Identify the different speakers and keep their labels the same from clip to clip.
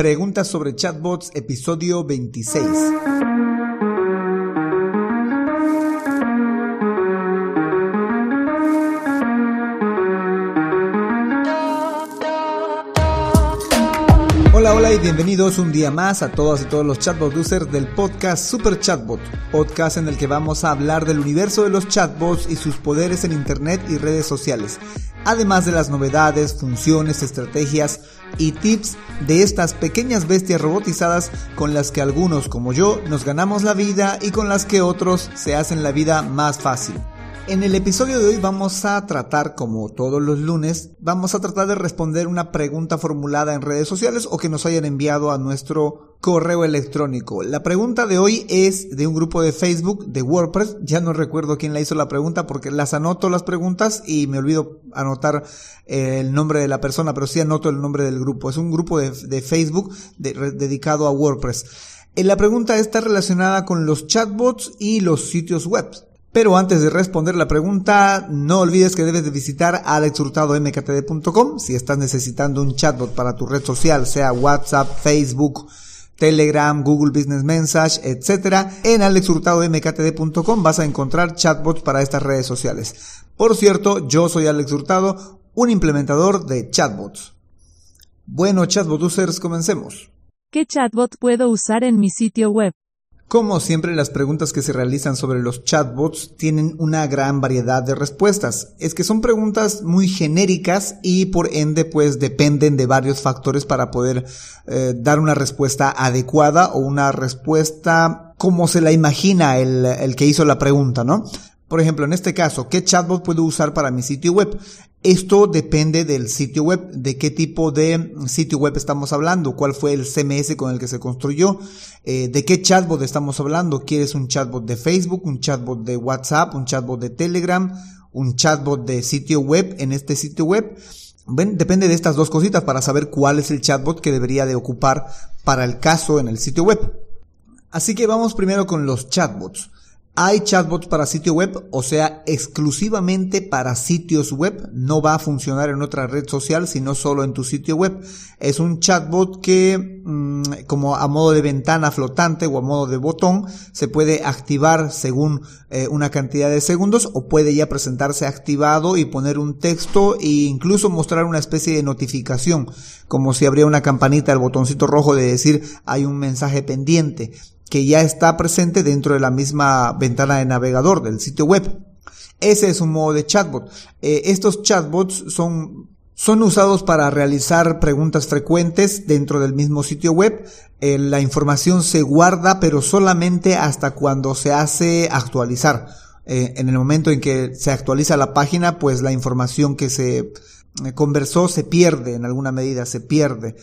Speaker 1: Preguntas sobre chatbots, episodio 26. Hola, hola y bienvenidos un día más a todas y todos los chatbot users del podcast Super Chatbot, podcast en el que vamos a hablar del universo de los chatbots y sus poderes en internet y redes sociales, además de las novedades, funciones, estrategias y tips de estas pequeñas bestias robotizadas con las que algunos como yo nos ganamos la vida y con las que otros se hacen la vida más fácil. En el episodio de hoy vamos a tratar, como todos los lunes, vamos a tratar de responder una pregunta formulada en redes sociales o que nos hayan enviado a nuestro correo electrónico. La pregunta de hoy es de un grupo de Facebook de WordPress. Ya no recuerdo quién la hizo la pregunta porque las anoto las preguntas y me olvido anotar eh, el nombre de la persona, pero sí anoto el nombre del grupo. Es un grupo de, Facebook dedicado a WordPress. Eh, la pregunta está relacionada con los chatbots y los sitios web. Pero antes de responder la pregunta, no olvides que debes de visitar alexhurtadomktd.com si estás necesitando un chatbot para tu red social, sea WhatsApp, Facebook, Telegram, Google Business Message, etc. En alexhurtadomktd.com vas a encontrar chatbots para estas redes sociales. Por cierto, yo soy Alex Hurtado, un implementador de chatbots. Bueno, chatbot users, comencemos.
Speaker 2: ¿Qué chatbot puedo usar en mi sitio web?
Speaker 1: Como siempre, las preguntas que se realizan sobre los chatbots tienen una gran variedad de respuestas. Es que son preguntas muy genéricas y por ende pues dependen de varios factores para poder eh, dar una respuesta adecuada o una respuesta como se la imagina el, el que hizo la pregunta, ¿no? Por ejemplo, en este caso, ¿qué chatbot puedo usar para mi sitio web? Esto depende del sitio web, de qué tipo de sitio web estamos hablando, cuál fue el CMS con el que se construyó, eh, de qué chatbot estamos hablando. ¿Quieres un chatbot de Facebook, un chatbot de WhatsApp, un chatbot de Telegram, un chatbot de sitio web en este sitio web? depende de estas dos cositas para saber cuál es el chatbot que debería de ocupar para el caso en el sitio web. Así que vamos primero con los chatbots. Hay chatbots para sitio web, o sea, exclusivamente para sitios web. No va a funcionar en otra red social, sino solo en tu sitio web. Es un chatbot que, mm, como a modo de ventana flotante o a modo de botón, se puede activar según eh, una cantidad de segundos o puede ya presentarse activado y poner un texto e incluso mostrar una especie de notificación, como si habría una campanita, el botoncito rojo de decir hay un mensaje pendiente que ya está presente dentro de la misma ventana de navegador del sitio web. Ese es un modo de chatbot. Eh, estos chatbots son, son usados para realizar preguntas frecuentes dentro del mismo sitio web. Eh, la información se guarda, pero solamente hasta cuando se hace actualizar. Eh, en el momento en que se actualiza la página, pues la información que se conversó se pierde en alguna medida, se pierde.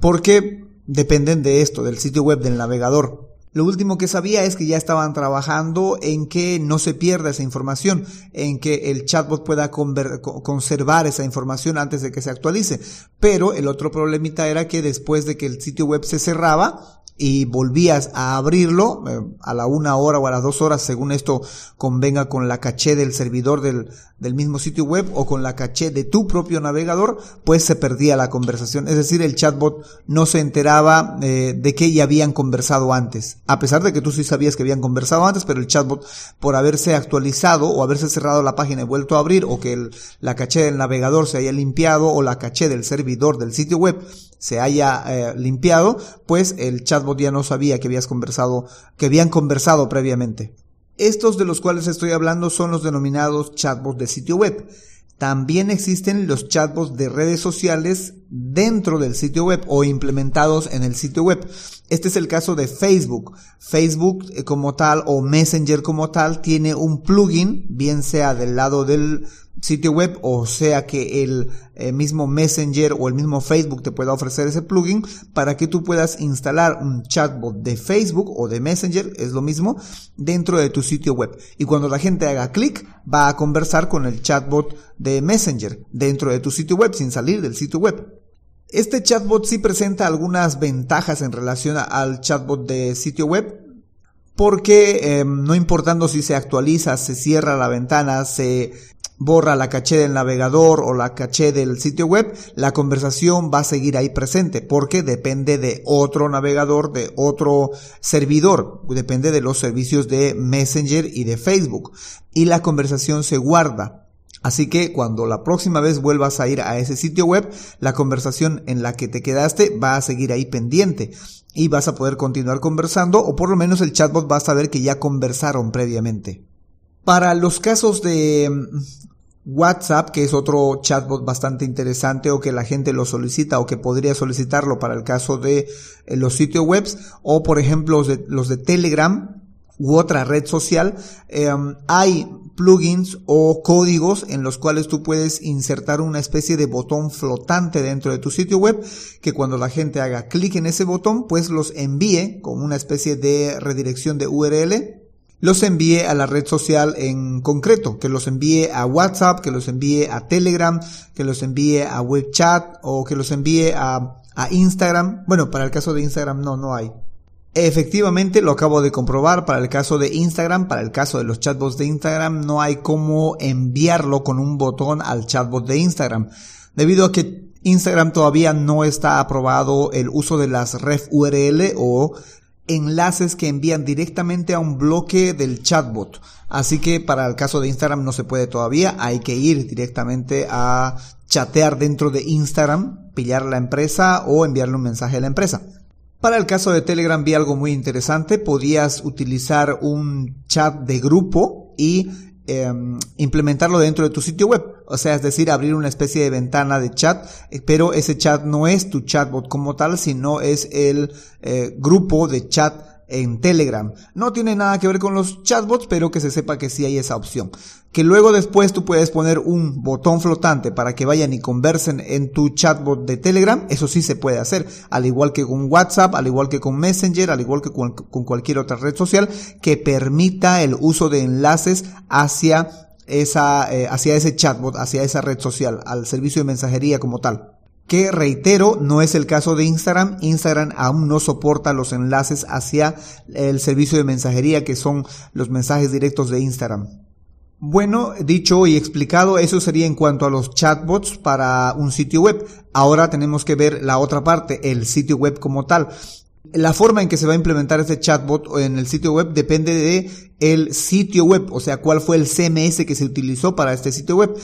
Speaker 1: Porque dependen de esto, del sitio web, del navegador. Lo último que sabía es que ya estaban trabajando en que no se pierda esa información, en que el chatbot pueda conservar esa información antes de que se actualice. Pero el otro problemita era que después de que el sitio web se cerraba, y volvías a abrirlo eh, a la una hora o a las dos horas, según esto convenga con la caché del servidor del, del mismo sitio web o con la caché de tu propio navegador, pues se perdía la conversación. Es decir, el chatbot no se enteraba eh, de que ya habían conversado antes. A pesar de que tú sí sabías que habían conversado antes, pero el chatbot, por haberse actualizado o haberse cerrado la página y vuelto a abrir, o que la caché del navegador se haya limpiado o la caché del servidor del sitio web se haya eh, limpiado, pues el chatbot ya no sabía que habías conversado, que habían conversado previamente. Estos de los cuales estoy hablando son los denominados chatbots de sitio web. También existen los chatbots de redes sociales dentro del sitio web o implementados en el sitio web. Este es el caso de Facebook. Facebook eh, como tal o Messenger como tal tiene un plugin, bien sea del lado del sitio web o sea que el eh, mismo Messenger o el mismo Facebook te pueda ofrecer ese plugin para que tú puedas instalar un chatbot de Facebook o de Messenger, es lo mismo, dentro de tu sitio web. Y cuando la gente haga clic, va a conversar con el chatbot de Messenger dentro de tu sitio web sin salir del sitio web. Este chatbot sí presenta algunas ventajas en relación al chatbot de sitio web, porque em, no importando si se actualiza, se cierra la ventana, se borra la caché del navegador o la caché del sitio web, la conversación va a seguir ahí presente porque depende de otro navegador, de otro servidor, depende de los servicios de Messenger y de Facebook. Y la conversación se guarda. Así que cuando la próxima vez vuelvas a ir a ese sitio web, la conversación en la que te quedaste va a seguir ahí pendiente y vas a poder continuar conversando o por lo menos el chatbot va a saber que ya conversaron previamente. Para los casos de mm, WhatsApp, que es otro chatbot bastante interesante o que la gente lo solicita o que podría solicitarlo para el caso de eh, los sitios web o por ejemplo los de, los de Telegram u otra red social, em, hay plugins o códigos en los cuales tú puedes insertar una especie de botón flotante dentro de tu sitio web que cuando la gente haga clic en ese botón pues los envíe con una especie de redirección de URL los envíe a la red social en concreto, que los envíe a WhatsApp, que los envíe a Telegram, que los envíe a WebChat o que los envíe a, a Instagram. Bueno, para el caso de Instagram no, no hay. Efectivamente, lo acabo de comprobar para el caso de Instagram, para el caso de los chatbots de Instagram, no hay cómo enviarlo con un botón al chatbot de Instagram, debido a que Instagram todavía no está aprobado el uso de las ref URL o enlaces que envían directamente a un bloque del chatbot. Así que para el caso de Instagram no se puede todavía, hay que ir directamente a chatear dentro de Instagram, pillar la empresa o enviarle un mensaje a la empresa. Para el caso de Telegram vi algo muy interesante, podías utilizar un chat de grupo y Em, implementarlo dentro de tu sitio web. O sea, es decir, abrir una especie de ventana de chat, eh, pero ese chat no es tu chatbot como tal, sino es el eh, grupo de chat en Telegram. No tiene nada que ver con los chatbots, pero que se sepa que sí hay esa opción. Que luego después tú puedes poner un botón flotante para que vayan y conversen en tu chatbot de Telegram, eso sí se puede hacer, al igual que con WhatsApp, al igual que con Messenger, al igual que con, cualquier otra red social que permita el uso de enlaces hacia esa, eh, hacia ese chatbot, hacia esa red social, al servicio de mensajería como tal que reitero, no es el caso de Instagram. Instagram aún no soporta los enlaces hacia el servicio de mensajería que son los mensajes directos de Instagram. Bueno, dicho y explicado, eso sería en cuanto a los chatbots para un sitio web. Ahora tenemos que ver la otra parte, el sitio web como tal. La forma en que se va a implementar este chatbot en el sitio web depende de el sitio web, o sea, cuál fue el CMS que se utilizó para este sitio web.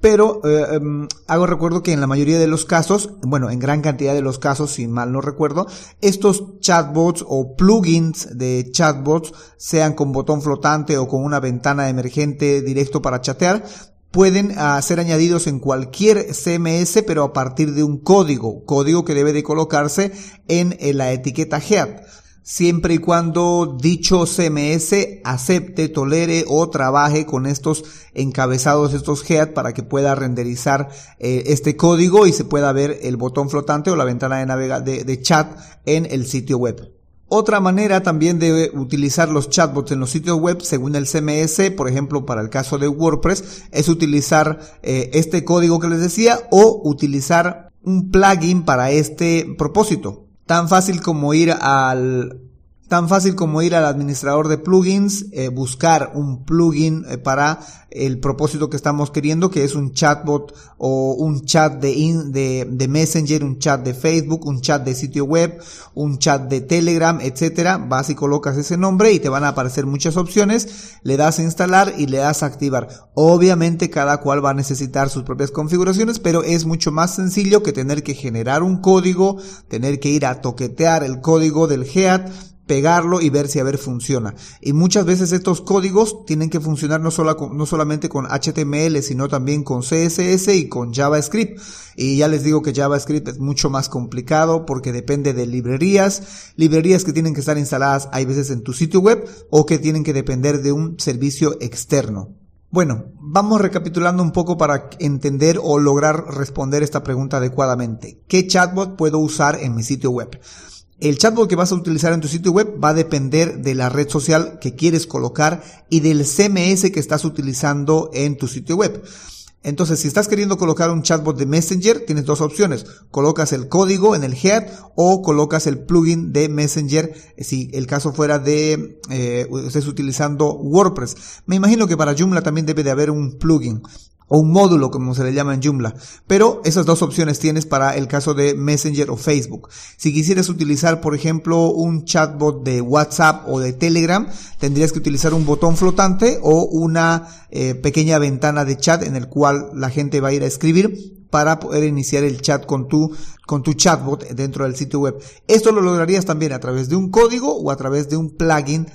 Speaker 1: Pero eh, em, hago recuerdo que en la mayoría de los casos, bueno, en gran cantidad de los casos, si mal no recuerdo, estos chatbots o plugins de chatbots, sean con botón flotante o con una ventana emergente directo para chatear, pueden uh, ser añadidos en cualquier CMS, pero a partir de un código, código que debe de colocarse en, en la etiqueta head siempre y cuando dicho CMS acepte, tolere o trabaje con estos encabezados, estos head para que pueda renderizar eh, este código y se pueda ver el botón flotante o la ventana de, navega de, chat en el sitio web. Otra manera también de utilizar los chatbots en los sitios web, según el CMS, por ejemplo, para el caso de WordPress, es utilizar eh, este código que les decía o utilizar un plugin para este propósito. Tan fácil como ir al tan fácil como ir al administrador de plugins, eh, buscar un plugin eh, para el propósito que estamos queriendo, que es un chatbot o un chat de, Messenger, un chat de Facebook, un chat de sitio web, un chat de Telegram, etcétera. Vas y colocas ese nombre y te van a aparecer muchas opciones. Le das a instalar y le das a activar. Obviamente cada cual va a necesitar sus propias configuraciones, pero es mucho más sencillo que tener que generar un código, tener que ir a toquetear el código del GEAT, pegarlo y ver si a ver funciona. Y muchas veces estos códigos tienen que funcionar no, no solamente con HTML, sino también con CSS y con JavaScript. Y ya les digo que JavaScript es mucho más complicado porque depende de librerías, librerías que tienen que estar instaladas hay veces en tu sitio web o que tienen que depender de un servicio externo. Bueno, vamos recapitulando un poco para entender o lograr responder esta pregunta adecuadamente. ¿Qué chatbot puedo usar en mi sitio web? El chatbot que vas a utilizar en tu sitio web va a depender de la red social que quieres colocar y del CMS que estás utilizando en tu sitio web. Entonces, si estás queriendo colocar un chatbot de Messenger, tienes dos opciones. Colocas el código en el head o colocas el plugin de Messenger si el caso fuera de eh, estés utilizando WordPress. Me imagino que para Joomla también debe de haber un plugin. O un módulo como se le llama en Joomla. Pero esas dos opciones tienes para el caso de Messenger o Facebook. Si quisieras utilizar, por ejemplo, un chatbot de WhatsApp o de Telegram, tendrías que utilizar un botón flotante o una eh, pequeña ventana de chat en el cual la gente va a ir a escribir para poder iniciar el chat con tu, con tu chatbot dentro del sitio web. Esto lo lograrías también a través de un código o a través de un plugin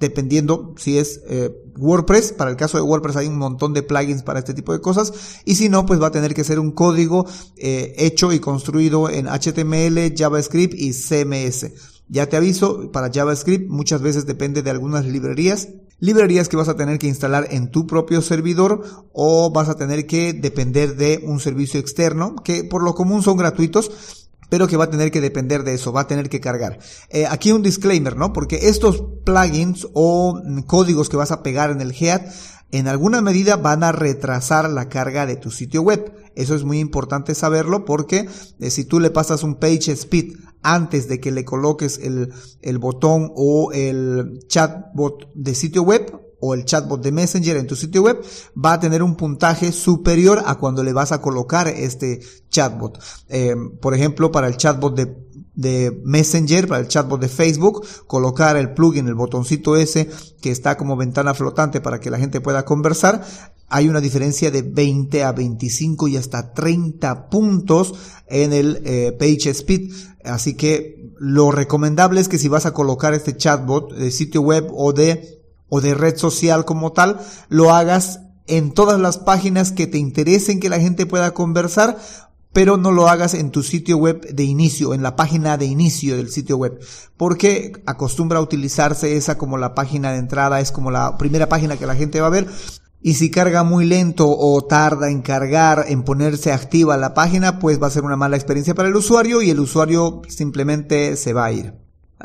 Speaker 1: dependiendo si es eh, WordPress. Para el caso de WordPress hay un montón de plugins para este tipo de cosas. Y si no, pues va a tener que ser un código eh, hecho y construido en HTML, JavaScript y CMS. Ya te aviso, para JavaScript muchas veces depende de algunas librerías. Librerías que vas a tener que instalar en tu propio servidor o vas a tener que depender de un servicio externo que por lo común son gratuitos pero que va a tener que depender de eso, va a tener que cargar. Eh, aquí un disclaimer, ¿no? Porque estos plugins o códigos que vas a pegar en el Head en alguna medida van a retrasar la carga de tu sitio web. Eso es muy importante saberlo porque eh, si tú le pasas un page speed antes de que le coloques el, el botón o el chatbot de sitio web, o el chatbot de Messenger en tu sitio web va a tener un puntaje superior a cuando le vas a colocar este chatbot. Eh, por ejemplo, para el chatbot de, de Messenger, para el chatbot de Facebook, colocar el plugin, el botoncito ese que está como ventana flotante para que la gente pueda conversar, hay una diferencia de 20 a 25 y hasta 30 puntos en el eh, page speed. Así que lo recomendable es que si vas a colocar este chatbot de sitio web o de o de red social como tal, lo hagas en todas las páginas que te interesen que la gente pueda conversar, pero no lo hagas en tu sitio web de inicio, en la página de inicio del sitio web, porque acostumbra a utilizarse esa como la página de entrada, es como la primera página que la gente va a ver, y si carga muy lento o tarda en cargar, en ponerse activa la página, pues va a ser una mala experiencia para el usuario y el usuario simplemente se va a ir.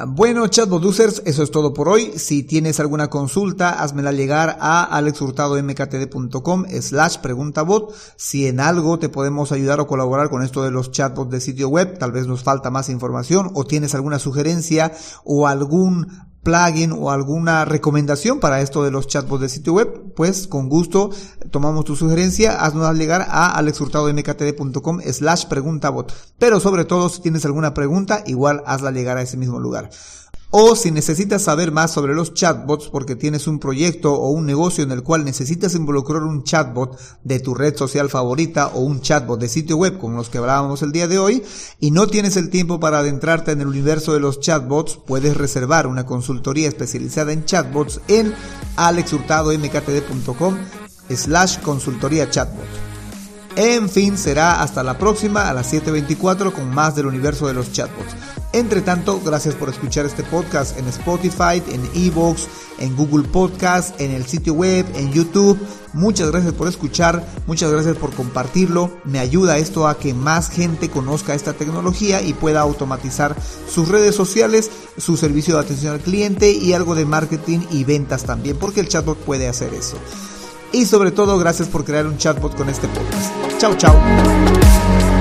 Speaker 1: Bueno, chatbot users, eso es todo por hoy. Si tienes alguna consulta, házmela llegar a alexhurtadomktd.com slash preguntabot. Si en algo te podemos ayudar o colaborar con esto de los chatbots de sitio web, tal vez nos falta más información o tienes alguna sugerencia o algún plugin o alguna recomendación para esto de los chatbots de sitio web, pues con gusto tomamos tu sugerencia, haznos llegar a alexhurtadomktd.com slash preguntabot. Pero sobre todo, si tienes alguna pregunta, igual hazla llegar a ese mismo lugar. O si necesitas saber más sobre los chatbots porque tienes un proyecto o un negocio en el cual necesitas involucrar un chatbot de tu red social favorita o un chatbot de sitio web como los que hablábamos el día de hoy y no tienes el tiempo para adentrarte en el universo de los chatbots, puedes reservar una consultoría especializada en chatbots en alexhurtadomktd.com slash consultoría chatbot. En fin, será hasta la próxima a las 7.24 con más del universo de los chatbots. Entre tanto, gracias por escuchar este podcast en Spotify, en Evox, en Google Podcast, en el sitio web, en YouTube. Muchas gracias por escuchar, muchas gracias por compartirlo. Me ayuda esto a que más gente conozca esta tecnología y pueda automatizar sus redes sociales, su servicio de atención al cliente y algo de marketing y ventas también, porque el chatbot puede hacer eso. Y sobre todo, gracias por crear un chatbot con este podcast. Chao, chao.